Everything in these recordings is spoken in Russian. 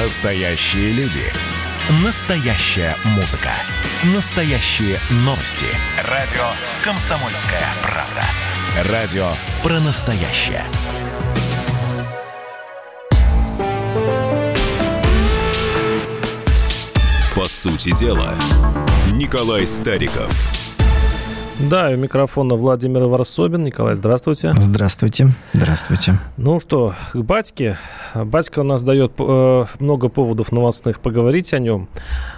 Настоящие люди. Настоящая музыка. Настоящие новости. Радио «Комсомольская правда». Радио про настоящее. По сути дела, Николай Стариков. Да, и у микрофона Владимир Варсобин. Николай, здравствуйте. Здравствуйте. Здравствуйте. Ну что, к батьке. Батька у нас дает э, много поводов новостных поговорить о нем.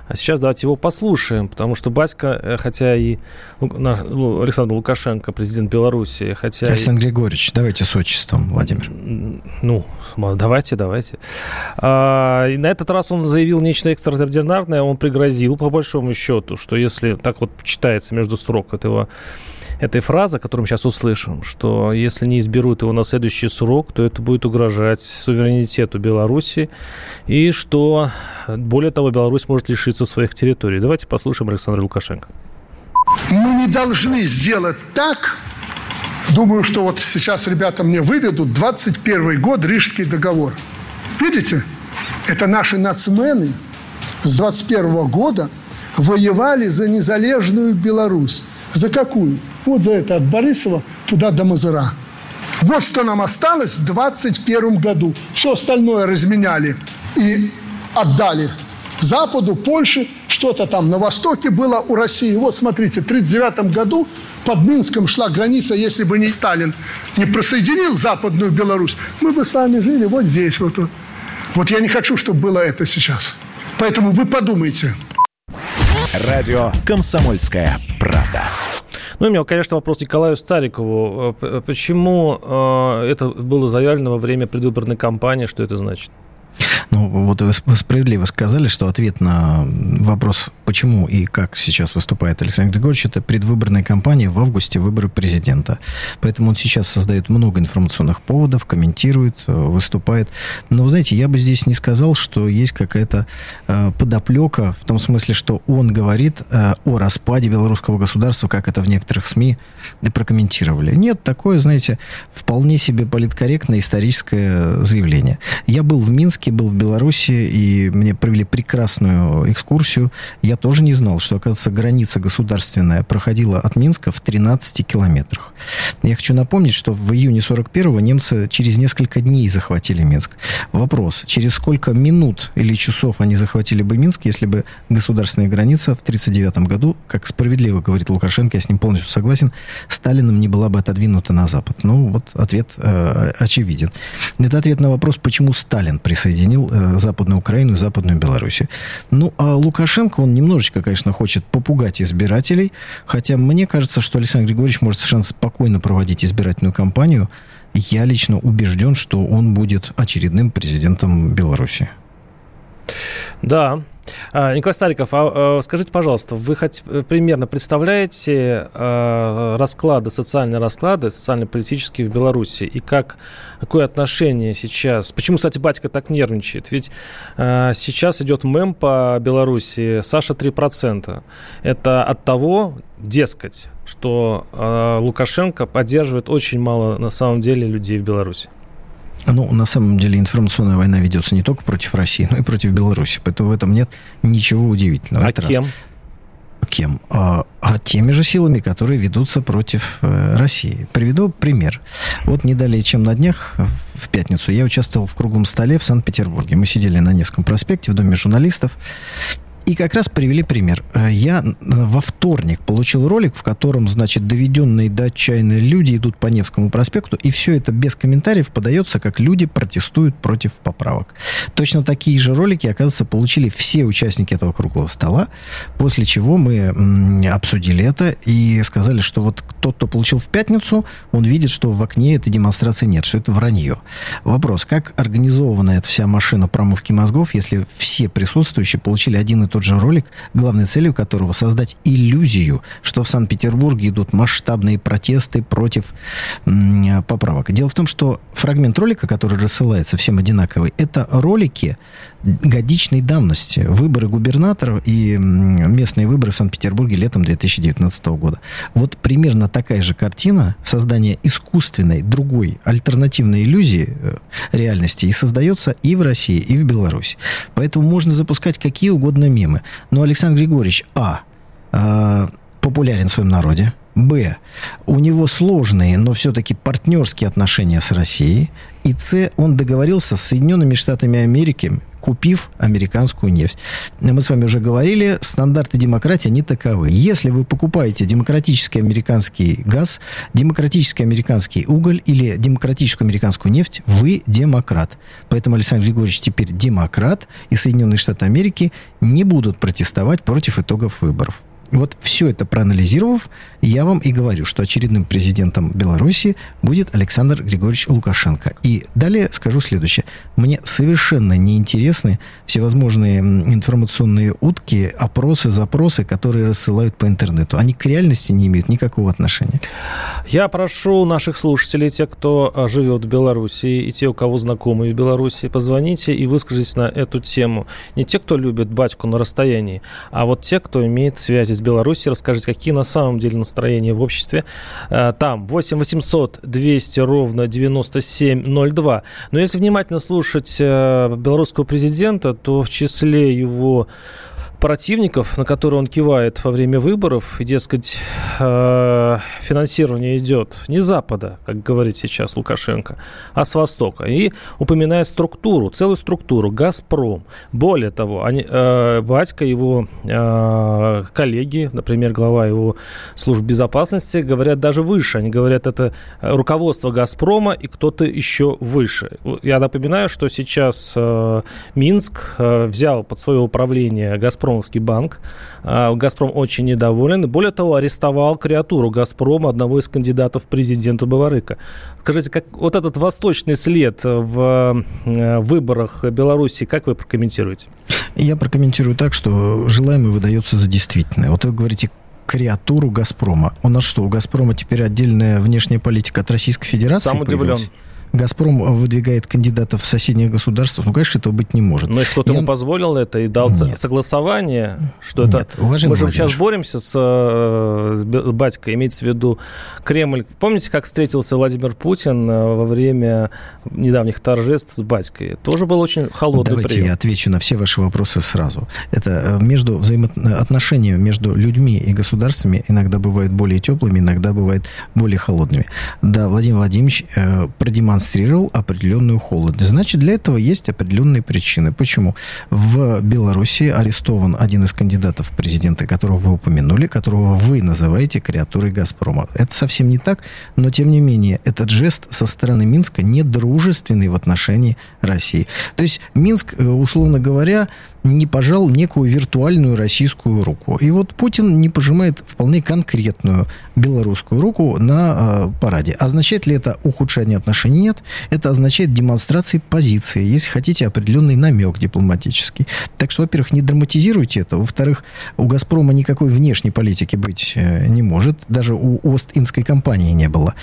А сейчас давайте его послушаем, потому что батька, э, хотя и ну, Александр Лукашенко, президент Беларуси, хотя... Александр и... Григорьевич, давайте с отчеством, Владимир. Ну, давайте, давайте. А, и на этот раз он заявил нечто экстраординарное, он пригрозил, по большому счету, что если так вот читается между строк этого этой фразы, которую мы сейчас услышим, что если не изберут его на следующий срок, то это будет угрожать суверенитету Беларуси, и что, более того, Беларусь может лишиться своих территорий. Давайте послушаем Александра Лукашенко. Мы не должны сделать так, думаю, что вот сейчас ребята мне выведут 21 год, Рижский договор. Видите, это наши нацмены с 21 года воевали за незалежную Беларусь. За какую? Вот за это от Борисова туда до Мазыра. Вот что нам осталось в 21 году. Все остальное разменяли и отдали Западу, Польше, что-то там на востоке было у России. Вот смотрите, в 1939 году под Минском шла граница, если бы не Сталин не присоединил Западную Беларусь, мы бы с вами жили вот здесь. Вот, вот я не хочу, чтобы было это сейчас. Поэтому вы подумайте. Радио «Комсомольская правда». Ну, у меня, конечно, вопрос Николаю Старикову. Э, почему э, это было заявлено во время предвыборной кампании? Что это значит? Ну, вот вы справедливо сказали, что ответ на вопрос, почему и как сейчас выступает Александр Григорьевич, это предвыборная кампания в августе выборы президента. Поэтому он сейчас создает много информационных поводов, комментирует, э, выступает. Но, знаете, я бы здесь не сказал, что есть какая-то э, подоплека в том смысле, что он говорит э, о распаде белорусского государства, как это в некоторых СМИ прокомментировали. Нет, такое, знаете, вполне себе политкорректное историческое заявление. Я был в Минске, был в Беларуси, и мне провели прекрасную экскурсию. Я тоже не знал, что, оказывается, граница государственная проходила от Минска в 13 километрах. Я хочу напомнить, что в июне 41-го немцы через несколько дней захватили Минск. Вопрос, через сколько минут или часов они захватили бы Минск, если бы государственная граница в 1939 году, как справедливо говорит Лукашенко, я с ним полностью согласен, Сталином не была бы отодвинута на Запад? Ну, вот ответ э, очевиден. Это ответ на вопрос, почему Сталин присоединил Западную Украину и Западную Белоруссию. Ну, а Лукашенко, он немножечко, конечно, хочет попугать избирателей, хотя мне кажется, что Александр Григорьевич может совершенно спокойно проводить избирательную кампанию. Я лично убежден, что он будет очередным президентом Беларуси. Да, а, Николай Стариков, а, а, скажите, пожалуйста, вы хоть э, примерно представляете расклады, социальные расклады, социально-политические в Беларуси, и как, какое отношение сейчас, почему, кстати, батька так нервничает, ведь сейчас идет мем по Беларуси «Саша 3%». Это от того, дескать, что Лукашенко поддерживает очень мало, на самом деле, людей в Беларуси. Ну, на самом деле информационная война ведется не только против России, но и против Беларуси. Поэтому в этом нет ничего удивительного. А кем? Раз. Кем? А, а теми же силами, которые ведутся против э, России. Приведу пример. Вот не далее, чем на днях, в пятницу, я участвовал в круглом столе в Санкт-Петербурге. Мы сидели на Невском проспекте в Доме журналистов. И как раз привели пример. Э, я э, во вторник получил ролик, в котором, значит, доведенные до отчаяния люди идут по Невскому проспекту, и все это без комментариев подается, как люди протестуют против поправок. Точно такие же ролики, оказывается, получили все участники этого круглого стола, после чего мы обсудили это и сказали, что вот тот, кто получил в пятницу, он видит, что в окне этой демонстрации нет, что это вранье. Вопрос, как организована эта вся машина промывки мозгов, если все присутствующие получили один и тот же ролик, главной целью которого создать иллюзию, что в Санкт-Петербурге идут масштабные протесты против поправок. Дело в том, что фрагмент ролика, который рассылается всем одинаковый, это ролики годичной давности. Выборы губернаторов и местные выборы в Санкт-Петербурге летом 2019 года. Вот примерно такая же картина создания искусственной, другой, альтернативной иллюзии э, реальности и создается и в России, и в Беларуси. Поэтому можно запускать какие угодно мемы. Но Александр Григорьевич, а, э, популярен в своем народе, Б. У него сложные, но все-таки партнерские отношения с Россией. И С. Он договорился с Соединенными Штатами Америки, купив американскую нефть. Мы с вами уже говорили, стандарты демократии, они таковы. Если вы покупаете демократический американский газ, демократический американский уголь или демократическую американскую нефть, вы демократ. Поэтому Александр Григорьевич теперь демократ, и Соединенные Штаты Америки не будут протестовать против итогов выборов. Вот все это проанализировав, я вам и говорю, что очередным президентом Беларуси будет Александр Григорьевич Лукашенко. И далее скажу следующее. Мне совершенно неинтересны всевозможные информационные утки, опросы, запросы, которые рассылают по интернету. Они к реальности не имеют никакого отношения. Я прошу наших слушателей, те, кто а, живет в Беларуси, и те, у кого знакомые в Беларуси, позвоните и выскажитесь на эту тему. Не те, кто любит батьку на расстоянии, а вот те, кто имеет связи с Беларусью, расскажите, какие на самом деле настроения в обществе. А, там 8 800 200 ровно 9702. Но если внимательно слушать э, белорусского президента, то в числе его противников, на которые он кивает во время выборов, и, дескать, э, финансирование идет не с Запада, как говорит сейчас Лукашенко, а с Востока. И упоминает структуру, целую структуру, «Газпром». Более того, они, э, батька, его э, коллеги, например, глава его служб безопасности, говорят даже выше. Они говорят, это руководство «Газпрома» и кто-то еще выше. Я напоминаю, что сейчас Минск взял под свое управление «Газпром» Газпромовский банк. А, «Газпром» очень недоволен. Более того, арестовал креатуру «Газпрома», одного из кандидатов в президенту Баварыка. Скажите, как вот этот восточный след в э, выборах Беларуси, как вы прокомментируете? Я прокомментирую так, что желаемое выдается за действительное. Вот вы говорите, креатуру «Газпрома». У нас что, у «Газпрома» теперь отдельная внешняя политика от Российской Федерации Сам удивлен. Появилась? Газпром выдвигает кандидатов в соседних государствах, ну, конечно, этого быть не может. Но если кто-то Я... ему позволил это и дал Нет. согласование, что это... Нет, уважаемый Мы же сейчас боремся с, э, с батькой, имеется в виду Кремль. Помните, как встретился Владимир Путин э, во время недавних торжеств с батькой? Тоже был очень холодный Давайте прием. я отвечу на все ваши вопросы сразу. Это э, между взаимоотношения между людьми и государствами иногда бывают более теплыми, иногда бывают более холодными. Да, Владимир Владимирович продемонстрировал продемонстрировал определенную холодность. Значит, для этого есть определенные причины. Почему? В Беларуси арестован один из кандидатов в президенты, которого вы упомянули, которого вы называете креатурой «Газпрома». Это совсем не так, но тем не менее, этот жест со стороны Минска недружественный в отношении России. То есть Минск, э, условно говоря, не пожал некую виртуальную российскую руку. И вот Путин не пожимает вполне конкретную белорусскую руку на э, параде. Означает ли это ухудшение отношений? Нет. Это означает демонстрации позиции, если хотите, определенный намек дипломатический. Так что, во-первых, не драматизируйте это. Во-вторых, у «Газпрома» никакой внешней политики быть э, не может. Даже у Ост-Индской компании не было.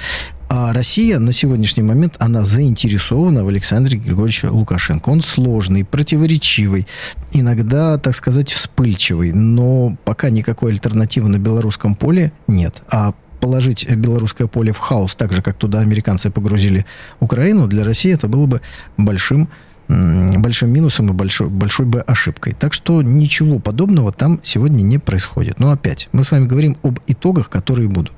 А Россия на сегодняшний момент, она заинтересована в Александре Григорьевиче Лукашенко. Он сложный, противоречивый, иногда, так сказать, вспыльчивый. Но пока никакой альтернативы на белорусском поле нет. А положить белорусское поле в хаос, так же, как туда американцы погрузили Украину, для России это было бы большим большим минусом и большой, большой бы ошибкой. Так что ничего подобного там сегодня не происходит. Но опять, мы с вами говорим об итогах, которые будут.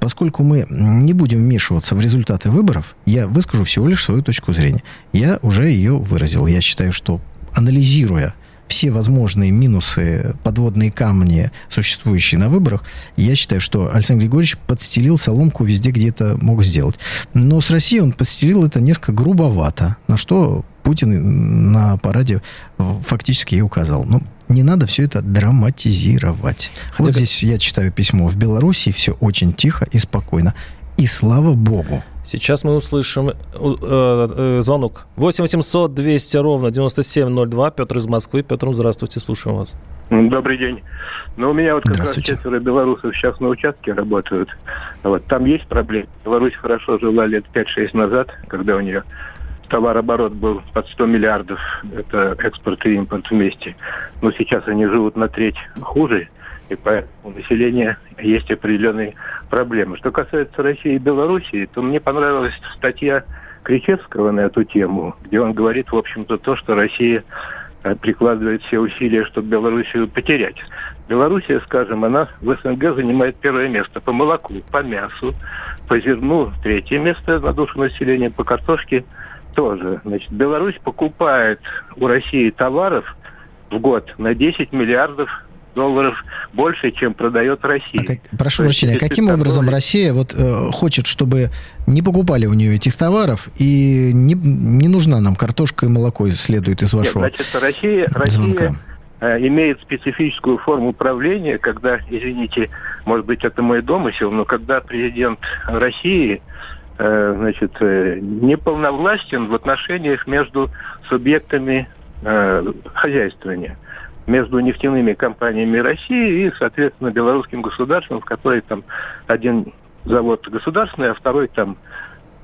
Поскольку мы не будем вмешиваться в результаты выборов, я выскажу всего лишь свою точку зрения. Я уже ее выразил. Я считаю, что анализируя все возможные минусы, подводные камни, существующие на выборах, я считаю, что Александр Григорьевич подстелил соломку везде, где это мог сделать. Но с Россией он подстелил это несколько грубовато, на что Путин на параде фактически и указал. Ну, не надо все это драматизировать. Хотя вот здесь я читаю письмо. В Беларуси все очень тихо и спокойно. И слава богу. Сейчас мы услышим э, э, звонок. 8 800 200 ровно 9702. Петр из Москвы. Петр, здравствуйте, слушаем вас. Добрый день. Ну, у меня вот как раз четверо белорусов сейчас на участке работают. Вот, там есть проблемы. Беларусь хорошо жила лет 5-6 назад, когда у нее товарооборот был под 100 миллиардов, это экспорт и импорт вместе. Но сейчас они живут на треть хуже, и поэтому у населения есть определенные проблемы. Что касается России и Белоруссии, то мне понравилась статья Кричевского на эту тему, где он говорит, в общем-то, то, что Россия э, прикладывает все усилия, чтобы Белоруссию потерять. Белоруссия, скажем, она в СНГ занимает первое место по молоку, по мясу, по зерну третье место на душу населения, по картошке тоже. Значит, Беларусь покупает у России товаров в год на 10 миллиардов долларов больше, чем продает Россия. А как, прошу прощения, каким образом Россия вот э, хочет, чтобы не покупали у нее этих товаров и не, не нужна нам картошка и молоко следует из вашего Нет, значит, Россия, Россия э, имеет специфическую форму управления, когда, извините, может быть, это мой домысел, но когда президент России значит, э, неполновластен в отношениях между субъектами э, хозяйствования между нефтяными компаниями России и, соответственно, белорусским государством, в которой там один завод государственный, а второй там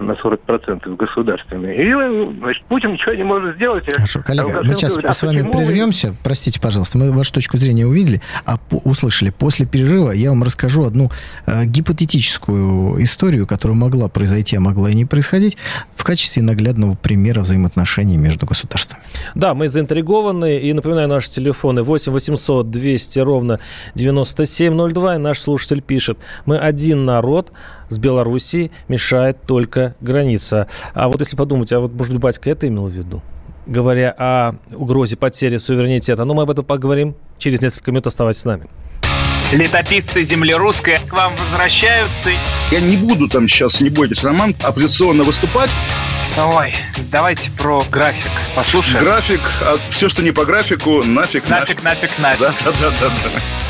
на 40% государственные. И, значит, Путин ничего не может сделать. Хорошо, коллега, мы сейчас говорит, а с вами прервемся. Вы... Простите, пожалуйста, мы вашу точку зрения увидели, а по- услышали. После перерыва я вам расскажу одну э, гипотетическую историю, которая могла произойти, а могла и не происходить, в качестве наглядного примера взаимоотношений между государствами. Да, мы заинтригованы. И напоминаю, наши телефоны 8 800 200 ровно 9702. И наш слушатель пишет, мы один народ, с Белоруссией мешает только граница. А вот если подумать, а вот, может быть, батька это имел в виду? Говоря о угрозе потери суверенитета. Но мы об этом поговорим через несколько минут. Оставайтесь с нами. Летописцы земли русской к вам возвращаются. Я не буду там сейчас, не бойтесь, Роман, оппозиционно выступать. Ой, давайте про график послушаем. График, а все, что не по графику, нафиг, нафиг. Нафиг, нафиг, нафиг. Да, да, да, да. да.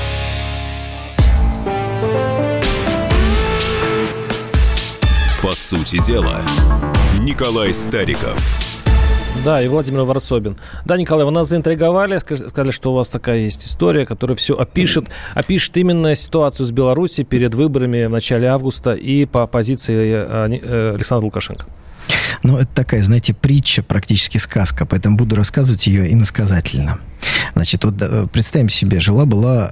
По сути дела, Николай Стариков. Да, и Владимир Варсобин. Да, Николай, вы нас заинтриговали, сказали, что у вас такая есть история, которая все опишет, опишет именно ситуацию с Беларусью перед выборами в начале августа и по позиции э, э, Александра Лукашенко. Ну, это такая, знаете, притча, практически сказка, поэтому буду рассказывать ее иносказательно. Значит, вот э, представим себе, жила-была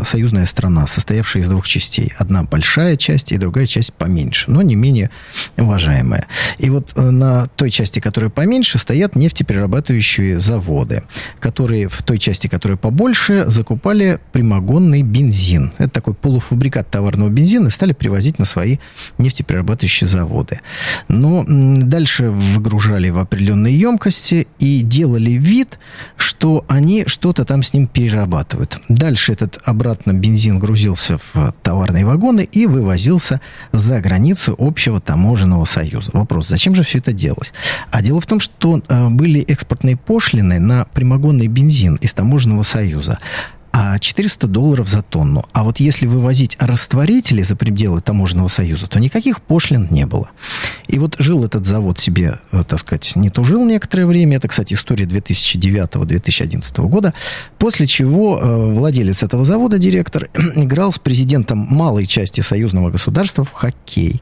э, союзная страна, состоявшая из двух частей. Одна большая часть и другая часть поменьше, но не менее уважаемая. И вот э, на той части, которая поменьше, стоят нефтеперерабатывающие заводы, которые в той части, которая побольше, закупали прямогонный бензин. Это такой полуфабрикат товарного бензина и стали привозить на свои нефтеперерабатывающие заводы. Но дальше выгружали в определенные емкости и делали вид, что они они что-то там с ним перерабатывают. Дальше этот обратно бензин грузился в товарные вагоны и вывозился за границу общего таможенного союза. Вопрос, зачем же все это делалось? А дело в том, что э, были экспортные пошлины на прямогонный бензин из таможенного союза 400 долларов за тонну. А вот если вывозить растворители за пределы таможенного союза, то никаких пошлин не было. И вот жил этот завод себе, э, так сказать, не тужил некоторое время. Это, кстати, история 2009-2011 года. После чего э, владелец этого завода, директор, играл с президентом малой части союзного государства в хоккей.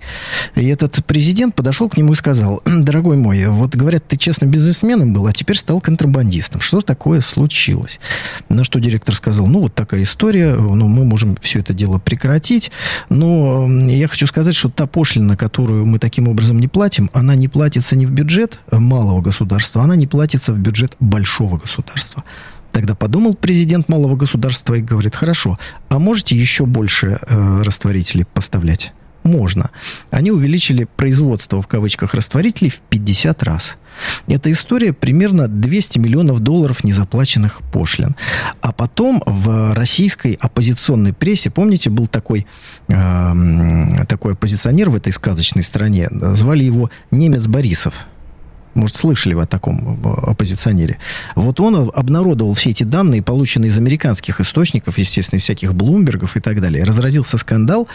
И этот президент подошел к нему и сказал, дорогой мой, вот говорят, ты честным бизнесменом был, а теперь стал контрабандистом. Что такое случилось? На что директор сказал, сказал, ну, вот такая история, ну, мы можем все это дело прекратить, но я хочу сказать, что та пошлина, которую мы таким образом не платим, она не платится не в бюджет малого государства, она не платится в бюджет большого государства. Тогда подумал президент малого государства и говорит, хорошо, а можете еще больше э, растворителей поставлять? Можно. Они увеличили производство, в кавычках, растворителей в 50 раз. Эта история примерно 200 миллионов долларов незаплаченных пошлин. А потом в российской оппозиционной прессе, помните, был такой, э, такой оппозиционер в этой сказочной стране, звали его немец Борисов. Может, слышали вы о таком оппозиционере. Вот он обнародовал все эти данные, полученные из американских источников, естественно, всяких Блумбергов и так далее. Разразился скандал,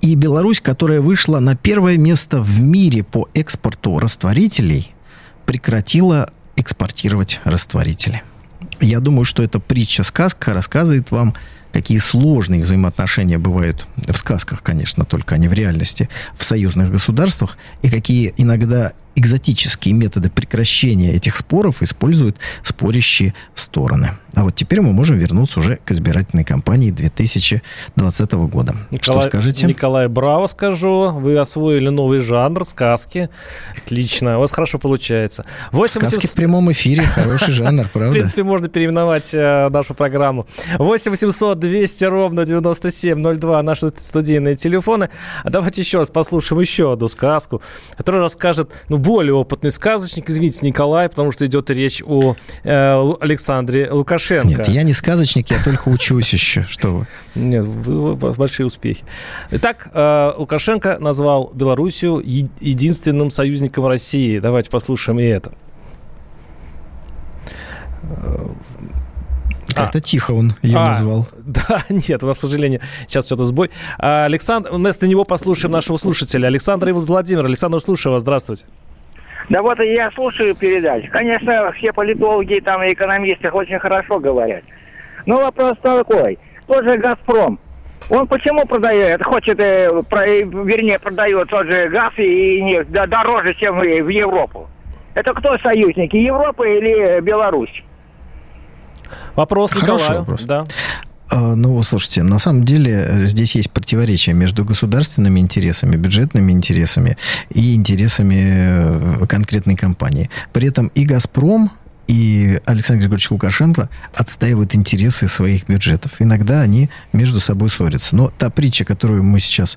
и Беларусь, которая вышла на первое место в мире по экспорту растворителей, прекратила экспортировать растворители. Я думаю, что эта притча-сказка рассказывает вам, какие сложные взаимоотношения бывают в сказках, конечно, только, а не в реальности, в союзных государствах, и какие иногда экзотические методы прекращения этих споров используют спорящие стороны. А вот теперь мы можем вернуться уже к избирательной кампании 2020 года. Николай, Что скажете? Николай, браво скажу. Вы освоили новый жанр, сказки. Отлично. У вас хорошо получается. 8 сказки 800... в прямом эфире. Хороший жанр, правда? В принципе, можно переименовать э, нашу программу. 8 800 200 ровно 9702 наши студийные телефоны. А давайте еще раз послушаем еще одну сказку, которая расскажет, ну, более опытный сказочник, извините, Николай, потому что идет речь о э, Александре Лукашенко. Нет, я не сказочник, я только учусь еще. Что вы? Нет, вы, большие успехи. Итак, э, Лукашенко назвал Белоруссию единственным союзником России. Давайте послушаем и это. Как-то а, тихо он ее а, назвал. Да, нет, у нас, к сожалению, сейчас что-то сбой. А, Александр, вместо него послушаем нашего слушателя. Александр Иван Владимир. Александр, слушаю вас. Здравствуйте. Да вот я слушаю передачи. Конечно, все политологи там и экономисты очень хорошо говорят. Но вопрос такой. Тот же «Газпром», он почему продает, хочет, э, про, э, вернее, продает тот же газ и нефть да, дороже, чем в Европу? Это кто союзники, Европа или Беларусь? Вопрос Хороший Николаю. Вопрос. Да. А, ну, слушайте, на самом деле э, здесь есть противоречие между государственными интересами, бюджетными интересами и интересами э, конкретной компании. При этом и «Газпром», и Александр Григорьевич Лукашенко отстаивают интересы своих бюджетов. Иногда они между собой ссорятся. Но та притча, которую мы сейчас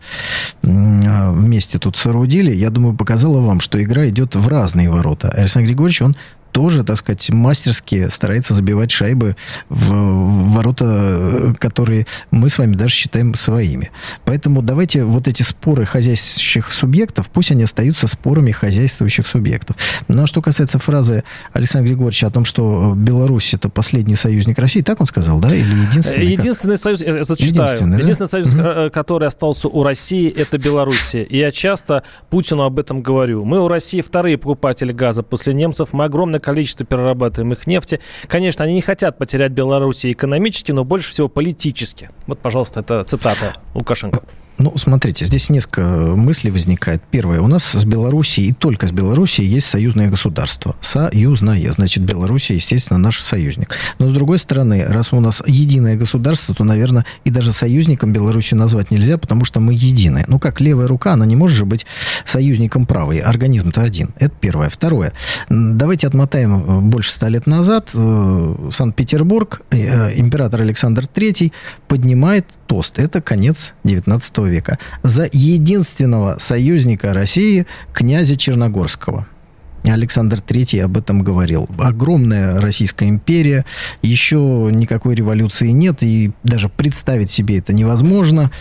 а, вместе тут соорудили, я думаю, показала вам, что игра идет в разные ворота. Александр Григорьевич, он тоже, так сказать, мастерски старается забивать шайбы в ворота, которые мы с вами даже считаем своими. Поэтому давайте вот эти споры хозяйствующих субъектов, пусть они остаются спорами хозяйствующих субъектов. Ну, а что касается фразы Александра Григорьевича о том, что Беларусь это последний союзник России, так он сказал, да? Или единственный? Единственный как? союз, я зачитаю. Единственный, Единственный да? союз, угу. который остался у России, это Белоруссия. И я часто Путину об этом говорю. Мы у России вторые покупатели газа после немцев. Мы огромное огромное количество перерабатываемых нефти. Конечно, они не хотят потерять Белоруссию экономически, но больше всего политически. Вот, пожалуйста, это цитата Лукашенко. Ну, смотрите, здесь несколько мыслей возникает. Первое. У нас с Белоруссией и только с Белоруссией есть союзное государство. Союзное. Значит, Белоруссия, естественно, наш союзник. Но, с другой стороны, раз у нас единое государство, то, наверное, и даже союзником Белоруссию назвать нельзя, потому что мы едины. Ну, как левая рука, она не может же быть союзником правой. Организм-то один. Это первое. Второе. Давайте отмотаем э, больше ста лет назад. Э, Санкт-Петербург, э, император Александр III поднимает тост. Это конец 19 века века, за единственного союзника России, князя Черногорского. Александр III об этом говорил. Огромная Российская империя, еще никакой революции нет, и даже представить себе это невозможно.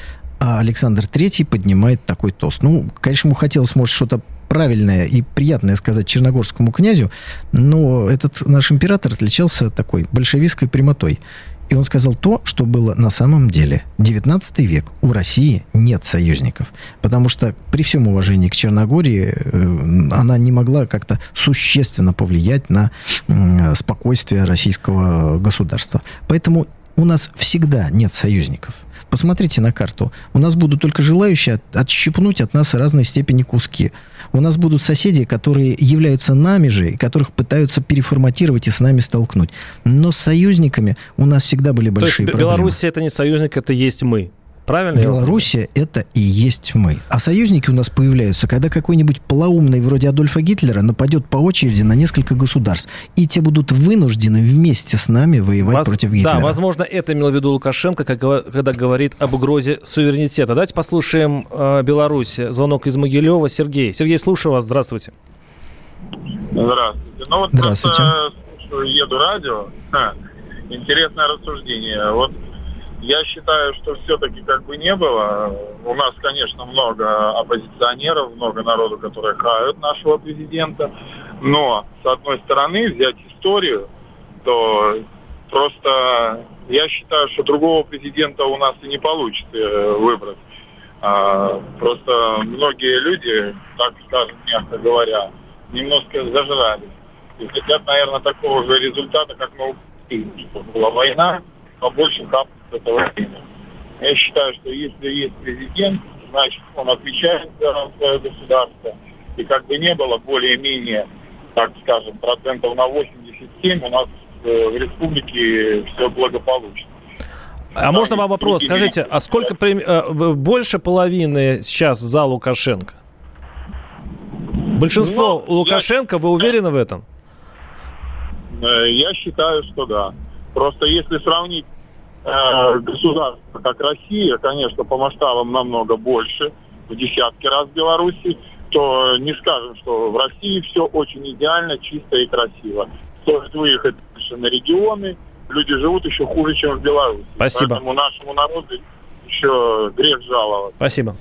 А Александр III поднимает такой тост. Ну, конечно, ему хотелось, может, что-то правильное и приятное сказать черногорскому князю, но этот наш император отличался такой большевистской прямотой. И он сказал то, что было на самом деле. 19 век. У России нет союзников. Потому что при всем уважении к Черногории э, она не могла как-то существенно повлиять на спокойствие российского государства. Поэтому у нас всегда нет союзников. Посмотрите на карту. У нас будут только желающие отщипнуть от нас разной степени куски. У нас будут соседи, которые являются нами же, которых пытаются переформатировать и с нами столкнуть. Но с союзниками у нас всегда были большие То есть проблемы. Белоруссия это не союзник, это есть мы. Правильно? Белоруссия – это и есть мы. А союзники у нас появляются, когда какой-нибудь полоумный вроде Адольфа Гитлера нападет по очереди на несколько государств. И те будут вынуждены вместе с нами воевать Воз... против Гитлера. Да, возможно, это имел в виду Лукашенко, когда говорит об угрозе суверенитета. Давайте послушаем э, Беларусь. Звонок из Могилева. Сергей. Сергей, слушаю вас. Здравствуйте. Здравствуйте. Ну вот Здравствуйте. просто еду радио. Ха, интересное рассуждение. Вот я считаю, что все-таки как бы не было. У нас, конечно, много оппозиционеров, много народу, которые хают нашего президента. Но, с одной стороны, взять историю, то просто я считаю, что другого президента у нас и не получится э, выбрать. А, просто многие люди, так скажем, мягко говоря, немножко зажрались. И хотят, наверное, такого же результата, как мы что была война, побольше капнуть этого времени. Я считаю, что если есть президент, значит, он отвечает за свое государство. И как бы не было более-менее, так скажем, процентов на 87 у нас э, в республике все благополучно. А можно вам вопрос? Скажите, а сколько э, больше половины сейчас за Лукашенко? Большинство ну, Лукашенко, я... вы уверены в этом? Э, я считаю, что да. Просто если сравнить государство как Россия, конечно, по масштабам намного больше, в десятки раз Беларуси, то не скажем, что в России все очень идеально, чисто и красиво. Стоит выехать на регионы, люди живут еще хуже, чем в Беларуси. Спасибо. Поэтому нашему народу еще грех жаловаться. Спасибо.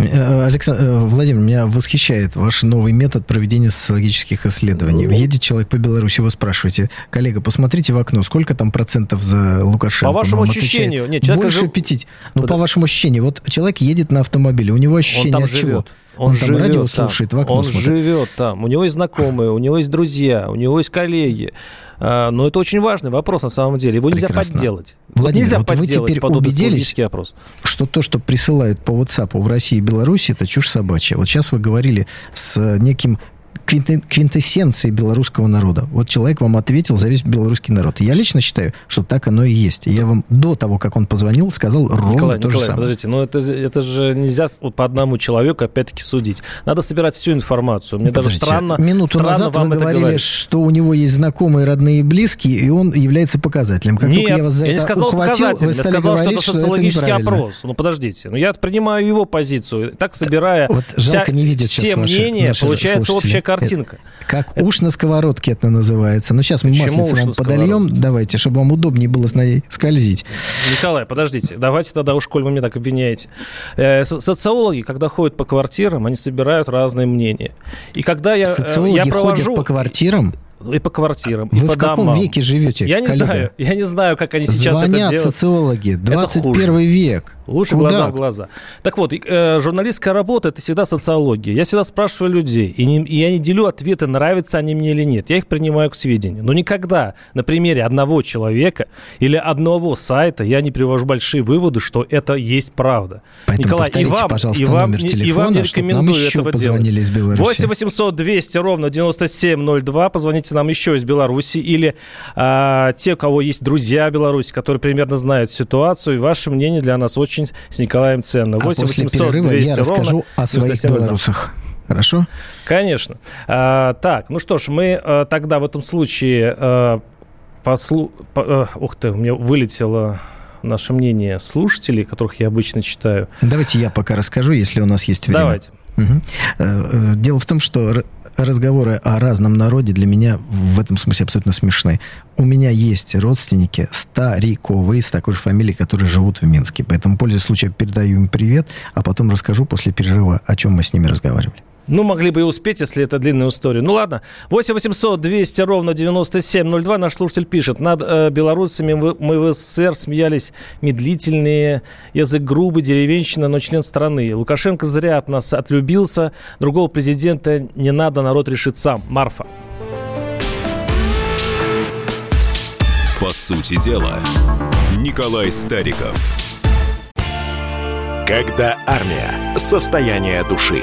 Э, Александр, э, Владимир, меня восхищает ваш новый метод проведения социологических исследований. Едет человек по Беларуси, вы спрашиваете, коллега, посмотрите в окно, сколько там процентов за Лукашенко? По вашему ощущению. Отвечает, нет, больше жив... пяти. Ну, по вашему ощущению. Вот человек едет на автомобиле, у него ощущение Он от живет. чего? Он, он там радио там. слушает, в окно Он смотрит. живет там. У него есть знакомые, у него есть друзья, у него есть коллеги. А, но это очень важный вопрос на самом деле. Его нельзя Прекрасно. подделать. Владимир, нельзя вот вы подделать теперь подобный убедились, опрос. что то, что присылают по WhatsApp в России и Беларуси, это чушь собачья. Вот сейчас вы говорили с неким квинтэссенцией белорусского народа. Вот человек вам ответил за весь белорусский народ. Я лично считаю, что так оно и есть. И я вам до того, как он позвонил, сказал ровно Николай, то Николай, же самое. подождите, но это, это же нельзя вот по одному человеку опять-таки судить. Надо собирать всю информацию. Мне даже Подождите, странно, Минуту странно назад вам вы говорили, говорить. что у него есть знакомые, родные и близкие, и он является показателем. Как Нет, только я вас за я не это сказал ухватил, показатель, вы я сказал, говорить, что это социологический опрос. Ну, подождите, ну я принимаю его позицию. Так, собирая Вот жалко вся- не видят все мнения, получается общая картинка. Как уж на сковородке это называется. Ну, сейчас мы Почему маслице вам подольем. Давайте, чтобы вам удобнее было с ней скользить. Николай, подождите, давайте тогда уж, коль вы меня так обвиняете. Э, со- социологи, когда ходят по квартирам, они собирают разные мнения. И когда я, э, Социологи я ходят провожу... по квартирам. И по квартирам, и Вы по в каком домам. веке живете, Я не коллега? знаю, я не знаю, как они сейчас Звонят это делают. социологи. 21 хуже. век. Лучше Куда? глаза в глаза. Так вот, и, э, журналистская работа – это всегда социология. Я всегда спрашиваю людей, и, не- и я не делю ответы, нравятся они мне или нет. Я их принимаю к сведению. Но никогда на примере одного человека или одного сайта я не привожу большие выводы, что это есть правда. Поэтому Николай, и вам, пожалуйста, и вам, номер не- и телефона, вам не чтоб нам рекомендую еще этого делать. из Беларуси. 8 800 200 ровно 9702. Позвоните нам еще из Беларуси. Или а, те, у кого есть друзья в Беларуси, которые примерно знают ситуацию. И ваше мнение для нас очень с Николаем ценно. А 8 после 800 перерыва 200 я ровно расскажу о своих 9702. белорусах. Хорошо? Конечно. А, так, ну что ж, мы а, тогда в этом случае а, послу... по- а, ух ты, у меня вылетело наше мнение слушателей, которых я обычно читаю. Давайте я пока расскажу, если у нас есть время. Давайте. Э, э, Дело в том, что разговоры о разном народе для меня в этом смысле абсолютно смешны. У меня есть родственники стариковые с такой же фамилией, которые живут в Минске. Поэтому, пользуясь случаем, передаю им привет, а потом расскажу после перерыва, о чем мы с ними разговаривали. Ну, могли бы и успеть, если это длинная история. Ну, ладно. 8 800 200 ровно 9702. Наш слушатель пишет. Над э, белорусами вы- мы в СССР смеялись медлительные, язык грубый, деревенщина, но член страны. Лукашенко зря от нас отлюбился. Другого президента не надо, народ решит сам. Марфа. По сути дела, Николай Стариков. Когда армия. Состояние души.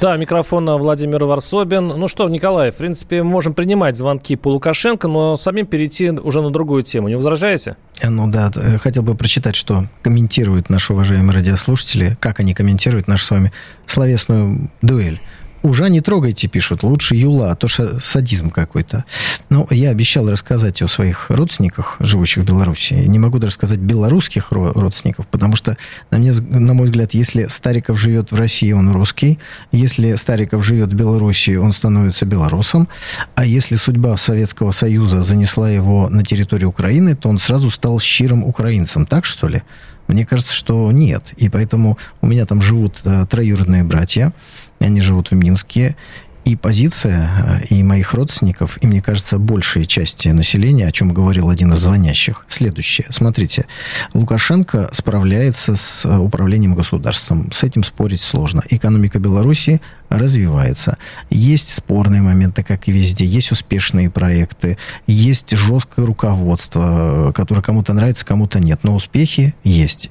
Да, микрофон Владимир Варсобин. Ну что, Николай, в принципе, можем принимать звонки по Лукашенко, но самим перейти уже на другую тему. Не возражаете? Ну да, хотел бы прочитать, что комментируют наши уважаемые радиослушатели, как они комментируют нашу с вами словесную дуэль. Ужа не трогайте, пишут. Лучше Юла, а то садизм какой-то. Ну, я обещал рассказать о своих родственниках, живущих в Беларуси. Не могу даже сказать белорусских родственников, потому что, на, мне, на мой взгляд, если Стариков живет в России, он русский. Если Стариков живет в Беларуси, он становится белорусом. А если судьба Советского Союза занесла его на территорию Украины, то он сразу стал щирым украинцем. Так, что ли? Мне кажется, что нет. И поэтому у меня там живут э, троюродные братья. Они живут в Минске. И позиция э, и моих родственников, и, мне кажется, большей части населения, о чем говорил один из звонящих, следующее. Смотрите, Лукашенко справляется с э, управлением государством. С этим спорить сложно. Экономика Беларуси развивается. Есть спорные моменты, как и везде. Есть успешные проекты. Есть жесткое руководство, э, которое кому-то нравится, кому-то нет. Но успехи есть.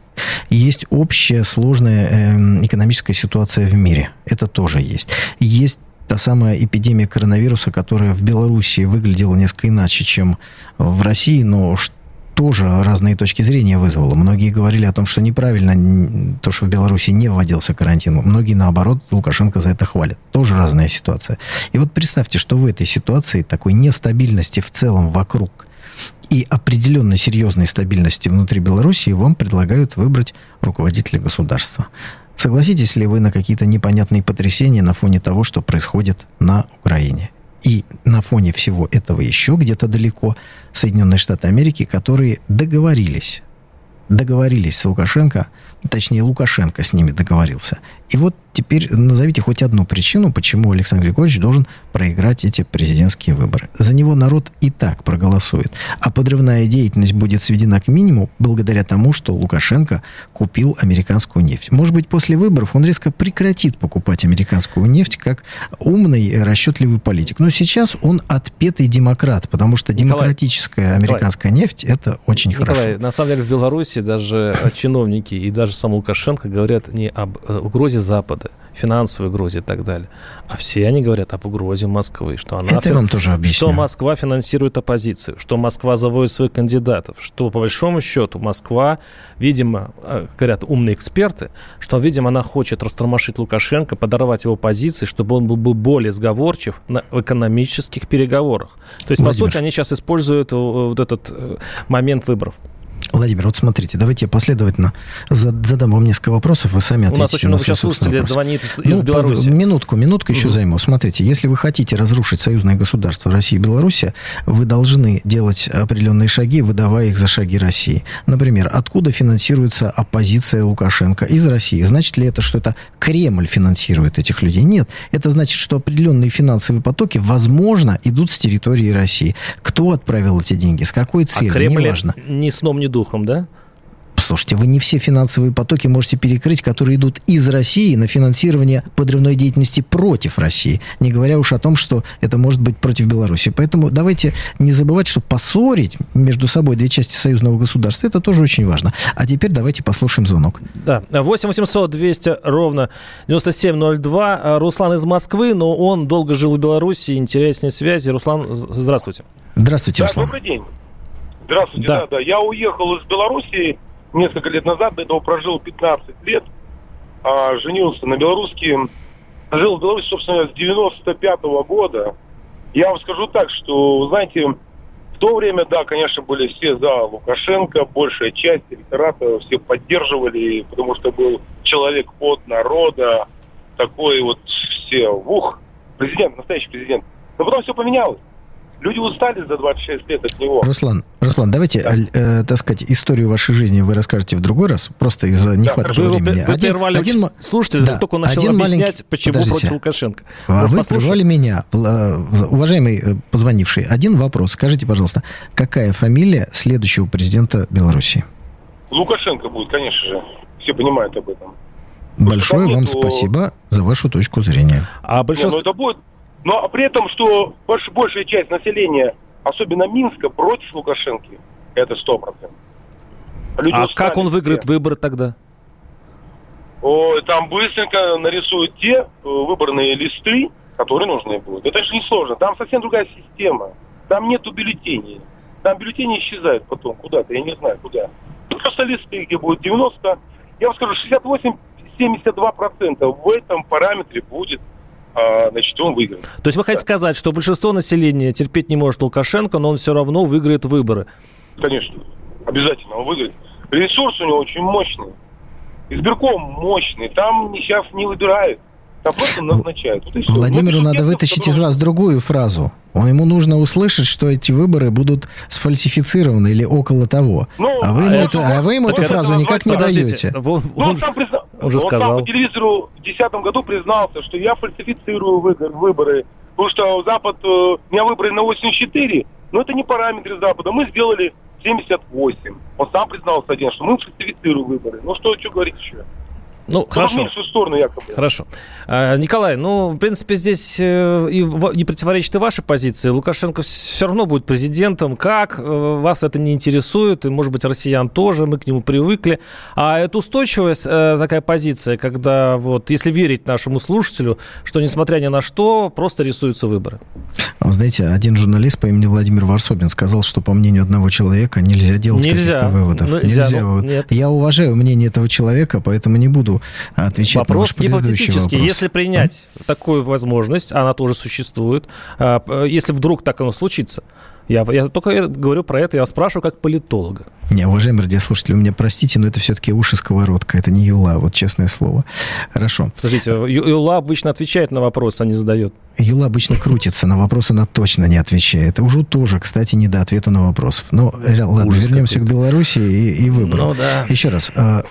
Есть общая сложная э, экономическая ситуация в мире. Это тоже есть. Есть та самая эпидемия коронавируса, которая в Беларуси выглядела несколько иначе, чем в России, но тоже разные точки зрения вызвало. Многие говорили о том, что неправильно то, что в Беларуси не вводился карантин. Многие, наоборот, Лукашенко за это хвалят. Тоже разная ситуация. И вот представьте, что в этой ситуации такой нестабильности в целом вокруг и определенной серьезной стабильности внутри Беларуси вам предлагают выбрать руководителя государства. Согласитесь ли вы на какие-то непонятные потрясения на фоне того, что происходит на Украине? И на фоне всего этого еще где-то далеко Соединенные Штаты Америки, которые договорились, договорились с Лукашенко, точнее Лукашенко с ними договорился. И вот теперь назовите хоть одну причину, почему Александр Григорьевич должен проиграть эти президентские выборы. За него народ и так проголосует. А подрывная деятельность будет сведена к минимуму благодаря тому, что Лукашенко купил американскую нефть. Может быть, после выборов он резко прекратит покупать американскую нефть как умный, расчетливый политик. Но сейчас он отпетый демократ, потому что демократическая американская Николай, нефть – это очень Николай, хорошо. На самом деле в Беларуси даже чиновники и даже сам Лукашенко говорят не об э, угрозе Запада, финансовой угрозе и так далее. А все они говорят об угрозе Москвы, что она... Это фин... вам тоже объясню. Что Москва финансирует оппозицию, что Москва заводит своих кандидатов, что по большому счету Москва, видимо, э, говорят умные эксперты, что, видимо, она хочет растормошить Лукашенко, подорвать его позиции, чтобы он был более сговорчив на, в экономических переговорах. То есть, Владимир. по сути, они сейчас используют э, вот этот э, момент выборов. Владимир, вот смотрите, давайте я последовательно задам вам несколько вопросов, вы сами ответите. У нас очень много сейчас слушателей звонит из, ну, Беларуси. Минутку, минутку еще угу. займу. Смотрите, если вы хотите разрушить союзное государство России и Беларуси, вы должны делать определенные шаги, выдавая их за шаги России. Например, откуда финансируется оппозиция Лукашенко? Из России. Значит ли это, что это Кремль финансирует этих людей? Нет. Это значит, что определенные финансовые потоки, возможно, идут с территории России. Кто отправил эти деньги? С какой а целью? А Кремль Неважно. ни сном, ни духом, да? Слушайте, вы не все финансовые потоки можете перекрыть, которые идут из России на финансирование подрывной деятельности против России. Не говоря уж о том, что это может быть против Беларуси. Поэтому давайте не забывать, что поссорить между собой две части союзного государства, это тоже очень важно. А теперь давайте послушаем звонок. Да, 8 800 200 ровно 9702. Руслан из Москвы, но он долго жил в Беларуси, интереснее связи. Руслан, здравствуйте. Здравствуйте, Руслан. Да, добрый день. Здравствуйте, да. да, да. Я уехал из Беларуси несколько лет назад, до этого прожил 15 лет, а, женился на белорусским, жил в Беларуси, собственно, с 95 -го года. Я вам скажу так, что, знаете, в то время, да, конечно, были все за Лукашенко, большая часть электората все поддерживали, потому что был человек от народа, такой вот все, ух, президент, настоящий президент. Но потом все поменялось. Люди устали за 26 лет от него. Руслан, Руслан, давайте, э, так сказать, историю вашей жизни вы расскажете в другой раз, просто из-за нехватки да, времени. Вы, вы один, прервали один, слушайте, да, только он начал один объяснять, маленький... почему Подождите. против Лукашенко. А вы прервали меня. Э, уважаемый э, позвонивший, один вопрос. Скажите, пожалуйста, какая фамилия следующего президента Беларуси? Лукашенко будет, конечно же. Все понимают об этом. Большое вам спасибо за вашу точку зрения. А большинство... Не, ну это будет но при этом, что больш, большая часть населения, особенно Минска, против Лукашенко, это сто процентов. Люди а как он выиграет выборы тогда? О, там быстренько нарисуют те э, выборные листы, которые нужны будут. Это же не сложно. Там совсем другая система. Там нету бюллетеней. Там бюллетени исчезают потом куда-то, я не знаю куда. Просто листы, где будет 90, я вам скажу, 68-72% в этом параметре будет а, значит, он выиграет. То есть вы хотите сказать, что большинство населения терпеть не может Лукашенко, но он все равно выиграет выборы? Конечно, обязательно он выиграет. Ресурс у него очень мощный. Избирком мощный. Там сейчас не выбирают. Просто назначают. Вот Владимиру надо вытащить из вас другую фразу. Ему нужно услышать, что эти выборы будут сфальсифицированы или около того. Ну, а вы ему, а это, а вы ему эту фразу никак не даете. Он, ну, он, сам призна... он же он сказал. сам по телевизору в 2010 году признался, что я фальсифицирую выборы, потому что Запад, э, меня выбрали на 84, но это не параметры Запада. Мы сделали 78. Он сам признался один, что мы фальсифицируем выборы. Ну что, что говорить еще? Ну, хорошо. В сторону якобы. Хорошо. А, Николай, ну, в принципе, здесь э, и, не противоречит и вашей позиции. Лукашенко все равно будет президентом. Как? Э, вас это не интересует, и, может быть, россиян тоже, мы к нему привыкли. А это устойчивая э, такая позиция, когда, вот, если верить нашему слушателю, что, несмотря ни на что, просто рисуются выборы. А знаете, один журналист по имени Владимир Варсобин сказал, что, по мнению одного человека, нельзя делать каких-то выводов. Ну, нельзя. нельзя. Ну, нет. Я уважаю мнение этого человека, поэтому не буду отвечать вопрос на ваш гипотетический. Вопрос. Если принять а? такую возможность, она тоже существует, а, если вдруг так оно случится, я, я только говорю про это, я спрашиваю как политолога. Не, уважаемые радиослушатели, вы меня простите, но это все-таки уши сковородка, это не Юла, вот честное слово. Хорошо. Подождите, Юла обычно отвечает на вопросы, а не задает. Юла обычно крутится, на вопрос она точно не отвечает. Уже тоже, кстати, не до ответа на вопросов. Но, ладно, Ужас вернемся к Беларуси и, и выборам. Ну, да. Еще раз, э,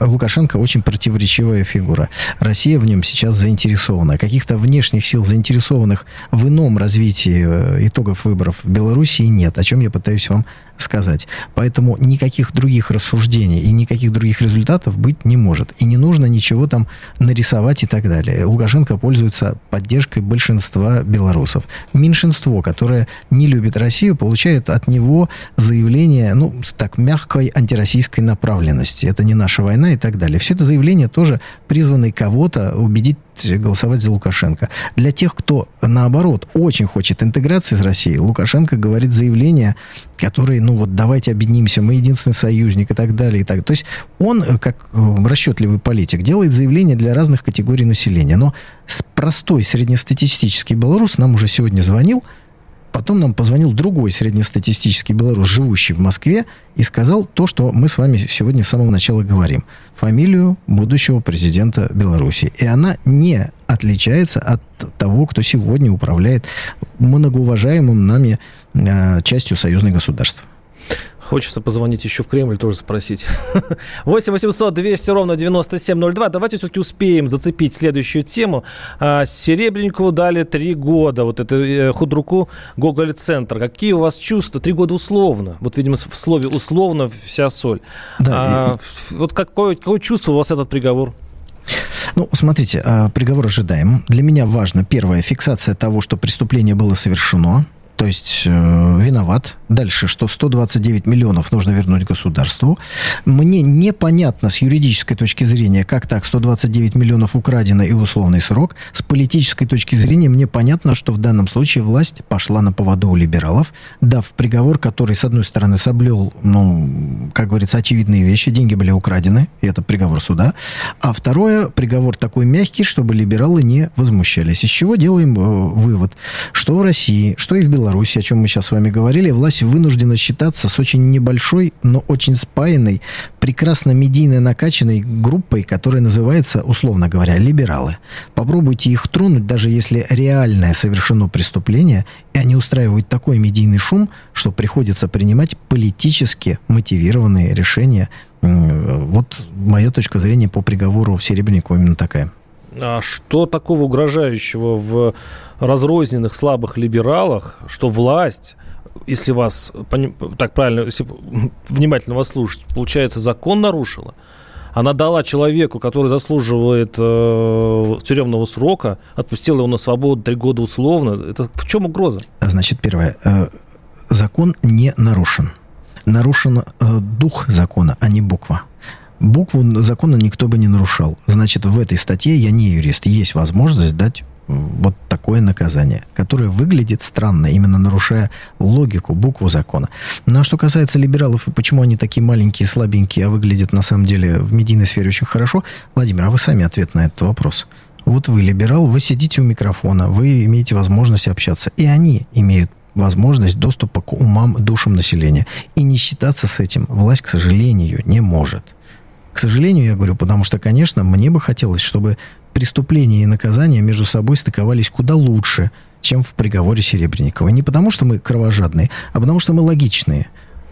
Лукашенко очень противоречивая фигура. Россия в нем сейчас заинтересована. Каких-то внешних сил, заинтересованных в ином развитии э, итогов выборов в Белоруссии нет, о чем я пытаюсь вам сказать. Поэтому никаких других рассуждений и никаких других результатов быть не может. И не нужно ничего там нарисовать и так далее. Лукашенко пользуется поддержкой большинства белорусов. Меньшинство, которое не любит Россию, получает от него заявление, ну, так, мягкой антироссийской направленности. Это не наша война и так далее. Все это заявление тоже призвано кого-то убедить голосовать за Лукашенко. Для тех, кто, наоборот, очень хочет интеграции с Россией, Лукашенко говорит заявления, которые, ну вот, давайте объединимся, мы единственный союзник и так далее. И так. То есть он, э, как э, расчетливый политик, делает заявления для разных категорий населения. Но простой среднестатистический белорус нам уже сегодня звонил, Потом нам позвонил другой среднестатистический белорус, живущий в Москве, и сказал то, что мы с вами сегодня с самого начала говорим. Фамилию будущего президента Беларуси. И она не отличается от того, кто сегодня управляет многоуважаемым нами э, частью союзных государств. Хочется позвонить еще в Кремль, тоже спросить. 8 800 200 ровно 9702. Давайте все-таки успеем зацепить следующую тему. А, Серебренникову дали три года. Вот это э, худруку Гоголь-центр. Какие у вас чувства? Три года условно. Вот, видимо, в слове условно вся соль. Да, а, и... Вот какое, какое чувство у вас этот приговор? Ну, смотрите, а, приговор ожидаем. Для меня важно, первое, фиксация того, что преступление было совершено то есть э, виноват. Дальше, что 129 миллионов нужно вернуть государству. Мне непонятно с юридической точки зрения, как так 129 миллионов украдено и условный срок. С политической точки зрения мне понятно, что в данном случае власть пошла на поводу у либералов, дав приговор, который, с одной стороны, соблюл, ну, как говорится, очевидные вещи. Деньги были украдены, и это приговор суда. А второе, приговор такой мягкий, чтобы либералы не возмущались. Из чего делаем э, вывод, что в России, что и в Беларуси, Беларуси, о чем мы сейчас с вами говорили, власть вынуждена считаться с очень небольшой, но очень спаянной, прекрасно медийно накачанной группой, которая называется, условно говоря, либералы. Попробуйте их тронуть, даже если реальное совершено преступление, и они устраивают такой медийный шум, что приходится принимать политически мотивированные решения. Вот моя точка зрения по приговору Серебренникова именно такая. А что такого угрожающего в разрозненных слабых либералах, что власть если вас так правильно, если внимательно вас слушать, получается, закон нарушила, она дала человеку, который заслуживает э, тюремного срока, отпустила его на свободу три года условно. Это в чем угроза? Значит, первое. Э, закон не нарушен. Нарушен э, дух закона, а не буква. Букву закона никто бы не нарушал. Значит, в этой статье, я не юрист, есть возможность дать вот такое наказание, которое выглядит странно, именно нарушая логику, букву закона. Ну а что касается либералов и почему они такие маленькие, слабенькие, а выглядят на самом деле в медийной сфере очень хорошо, Владимир, а вы сами ответ на этот вопрос. Вот вы либерал, вы сидите у микрофона, вы имеете возможность общаться, и они имеют возможность доступа к умам, душам населения. И не считаться с этим власть, к сожалению, не может. К сожалению, я говорю, потому что, конечно, мне бы хотелось, чтобы преступления и наказания между собой стыковались куда лучше, чем в приговоре Серебренникова. Не потому, что мы кровожадные, а потому, что мы логичные.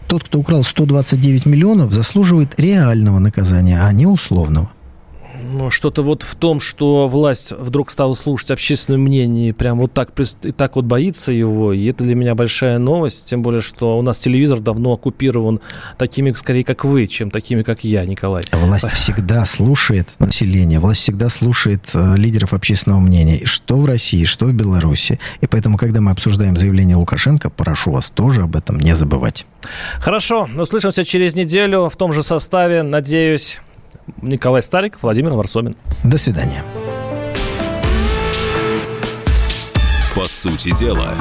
Тот, кто украл 129 миллионов, заслуживает реального наказания, а не условного. Что-то вот в том, что власть вдруг стала слушать общественное мнение, прям вот так, и так вот боится его, и это для меня большая новость, тем более, что у нас телевизор давно оккупирован такими, скорее, как вы, чем такими, как я, Николай. Власть всегда слушает население, власть всегда слушает э, лидеров общественного мнения, что в России, что в Беларуси. И поэтому, когда мы обсуждаем заявление Лукашенко, прошу вас тоже об этом не забывать. Хорошо, услышимся через неделю в том же составе, надеюсь. Николай Старик, Владимир Варсобин. До свидания. По сути дела,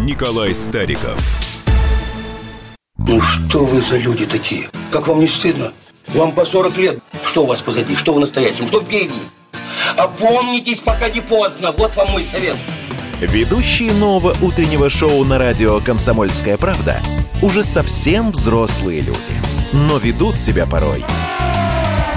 Николай Стариков. Ну что вы за люди такие? Как вам не стыдно? Вам по 40 лет. Что у вас позади? Что в настоящем? Что впереди? Опомнитесь, пока не поздно. Вот вам мой совет. Ведущие нового утреннего шоу на радио «Комсомольская правда» уже совсем взрослые люди. Но ведут себя порой